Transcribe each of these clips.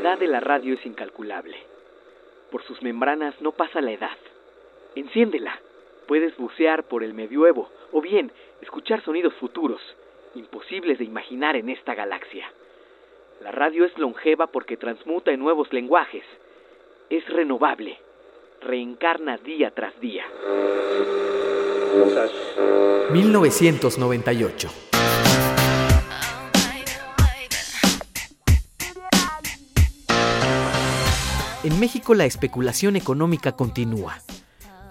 Edad de la radio es incalculable. Por sus membranas no pasa la edad. Enciéndela. Puedes bucear por el medioevo o bien escuchar sonidos futuros, imposibles de imaginar en esta galaxia. La radio es longeva porque transmuta en nuevos lenguajes. Es renovable. Reencarna día tras día. 1998. En México la especulación económica continúa.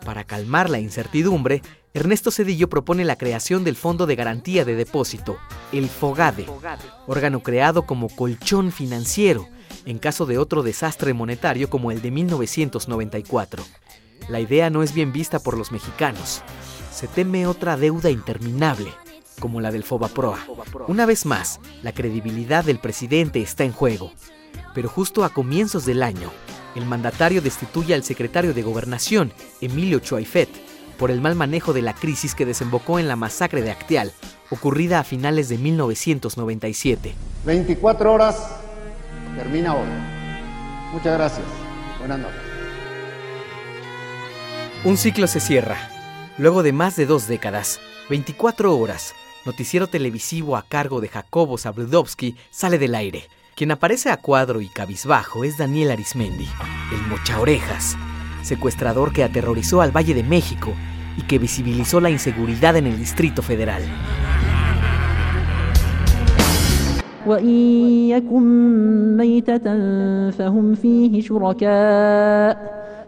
Para calmar la incertidumbre, Ernesto Cedillo propone la creación del Fondo de Garantía de Depósito, el FOGADE, órgano creado como colchón financiero en caso de otro desastre monetario como el de 1994. La idea no es bien vista por los mexicanos. Se teme otra deuda interminable, como la del Fobaproa. Una vez más, la credibilidad del presidente está en juego. Pero justo a comienzos del año, el mandatario destituye al secretario de Gobernación, Emilio Chuaifet, por el mal manejo de la crisis que desembocó en la masacre de Acteal, ocurrida a finales de 1997. 24 horas, termina hoy. Muchas gracias. Buenas noches. Un ciclo se cierra. Luego de más de dos décadas, 24 horas, noticiero televisivo a cargo de Jacobo Zabludovsky sale del aire quien aparece a cuadro y cabizbajo es Daniel Arismendi, el mocha orejas, secuestrador que aterrorizó al Valle de México y que visibilizó la inseguridad en el Distrito Federal.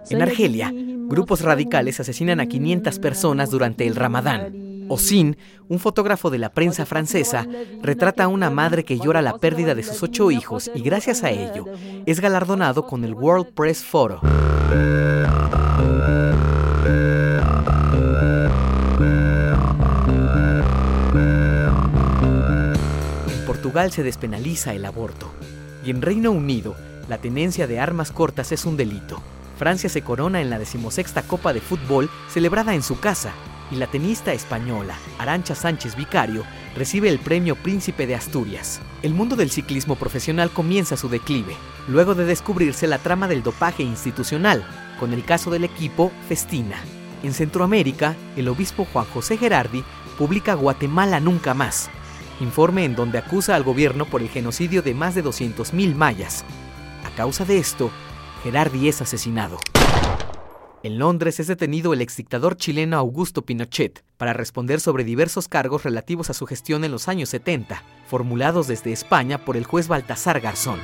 En Argelia, grupos radicales asesinan a 500 personas durante el Ramadán Osin, un fotógrafo de la prensa francesa, retrata a una madre que llora la pérdida de sus ocho hijos y gracias a ello es galardonado con el World Press Photo. En Portugal se despenaliza el aborto y en Reino Unido la tenencia de armas cortas es un delito. Francia se corona en la decimosexta Copa de Fútbol celebrada en su casa y la tenista española Arancha Sánchez Vicario recibe el premio Príncipe de Asturias. El mundo del ciclismo profesional comienza su declive, luego de descubrirse la trama del dopaje institucional, con el caso del equipo Festina. En Centroamérica, el obispo Juan José Gerardi publica Guatemala Nunca Más, informe en donde acusa al gobierno por el genocidio de más de 200.000 mayas. A causa de esto, Gerardi es asesinado. En Londres es detenido el exdictador chileno Augusto Pinochet para responder sobre diversos cargos relativos a su gestión en los años 70, formulados desde España por el juez Baltasar Garzón.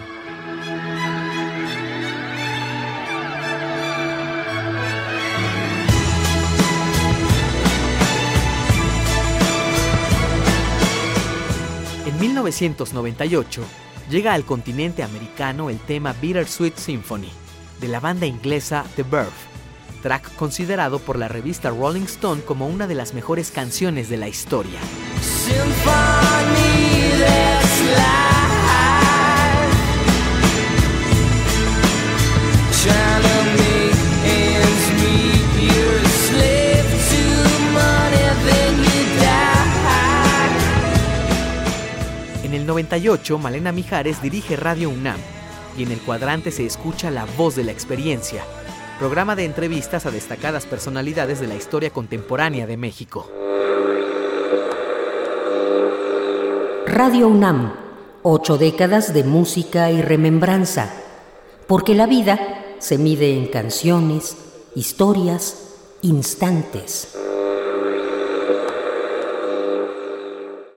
En 1998 llega al continente americano el tema Bittersweet Symphony de la banda inglesa The Birth track considerado por la revista Rolling Stone como una de las mejores canciones de la historia. En el 98, Malena Mijares dirige Radio UNAM y en el cuadrante se escucha la voz de la experiencia, programa de entrevistas a destacadas personalidades de la historia contemporánea de México. Radio UNAM, ocho décadas de música y remembranza, porque la vida se mide en canciones, historias, instantes.